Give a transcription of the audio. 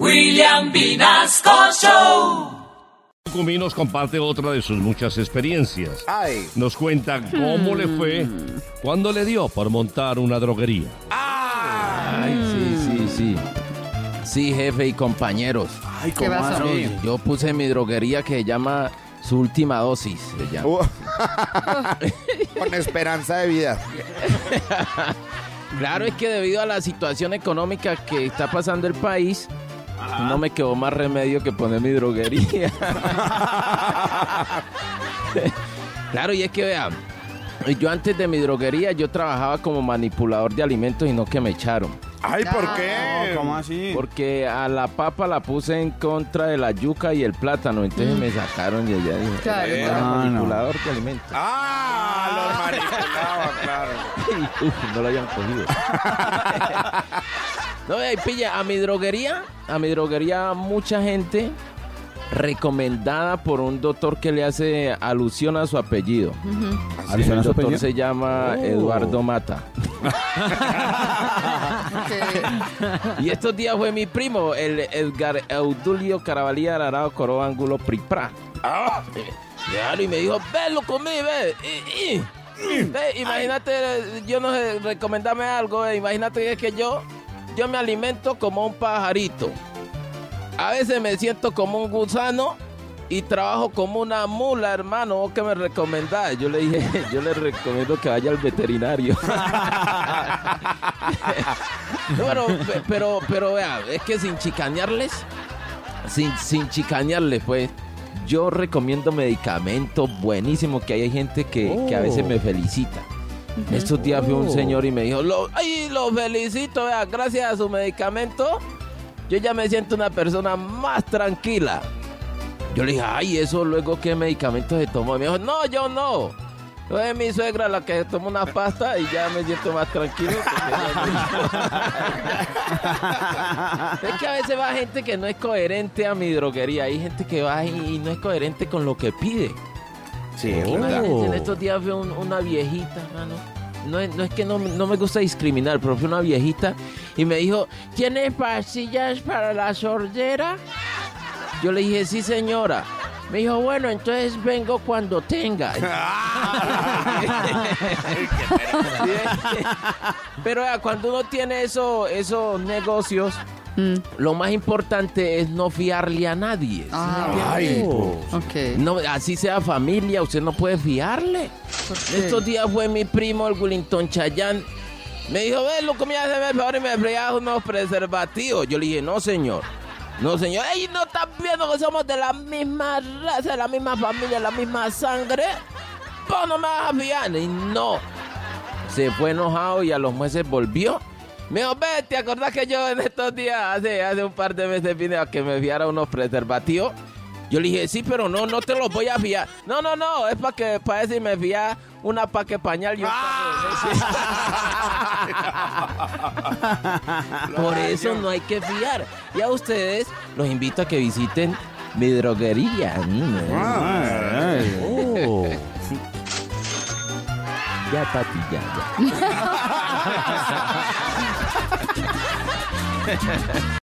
William Vinasco Show. Cumí nos comparte otra de sus muchas experiencias. Ay. Nos cuenta cómo le fue cuando le dio por montar una droguería. Ay, sí, sí, sí. Sí, jefe y compañeros. Ay, ¿Qué ¿cómo pasó? así? Yo puse mi droguería que se llama Su Última Dosis. se llama. Uh. Con esperanza de vida. Claro, es que debido a la situación económica que está pasando el país, no me quedó más remedio que poner mi droguería. claro, y es que vean, yo antes de mi droguería yo trabajaba como manipulador de alimentos y no que me echaron. Ay, ¿por qué? ¿Cómo así? Porque a la papa la puse en contra de la yuca y el plátano, entonces me sacaron y allá dije, Claro, "Era claro. manipulador de alimentos. Ah, los manipulaba, claro. Uf, no lo habían cogido. no, y pilla, a mi droguería, a mi droguería mucha gente recomendada por un doctor que le hace alusión a su apellido. ¿Alusión a El doctor se llama Oh. Eduardo Mata. Y estos días fue mi primo, el Edgar Eudulio Carabalía Ararao Coro Ángulo Pripra. Claro, y me dijo, ve, lo comí, ve. Y- y- ve, imagínate, yo no sé, recomendame algo, imagínate que yo, yo me alimento como un pajarito. A veces me siento como un gusano y trabajo como una mula, hermano. ¿Vos qué me recomendás? Yo le dije, yo le recomiendo que vaya al veterinario. bueno, pe- pero, pero vea, es que sin chicanearles, sin, sin chicanearles, pues, yo recomiendo medicamentos buenísimos que hay gente que, que a veces me felicita. Estos días fue un señor y me dijo, "Lo- ay, lo felicito, vea, gracias a su medicamento, yo ya me siento una persona más tranquila. Yo le dije, ay, eso luego qué medicamento se tomó. Y me dijo, no, yo no. Es mi suegra la que toma una pasta y ya me siento más tranquilo. es que a veces va gente que no es coherente a mi droguería. Hay gente que va y no es coherente con lo que pide. Sí. Imagínense, en estos días fue un- una viejita, hermano. No es, no es que no, no me gusta discriminar, pero fue una viejita y me dijo, ¿tiene pastillas para la sordera? Yo le dije, sí, señora. Me dijo, bueno, entonces vengo cuando tenga. Pero cuando uno tiene eso, esos negocios, Mm. lo más importante es no fiarle a nadie. ¿sí me Ah? Ay, Ok. No, así sea familia, usted no puede fiarle. Estos días fue mi primo, el Willington Chayán. Me dijo, ve, lo comía hace el favor y me freía unos preservativos. Yo le dije, no, señor. No, señor. Ey, ¿no estás viendo que somos de la misma raza, de la misma familia, de la misma sangre? Vos no me vas a fiar. Y no. Se fue enojado y a los meses volvió. Me dijo, ve, ¿te acordás que yo en estos días, hace, hace un par de meses vine a que me fiara unos preservativos? Yo le dije, sí, pero no, no te los voy a fiar. No, no, no, es para que, para si me fía una paque pañal y un leche. Por eso no hay que fiar. Y a ustedes los invito a que visiten mi droguería. Mm. Ya, papi, ya.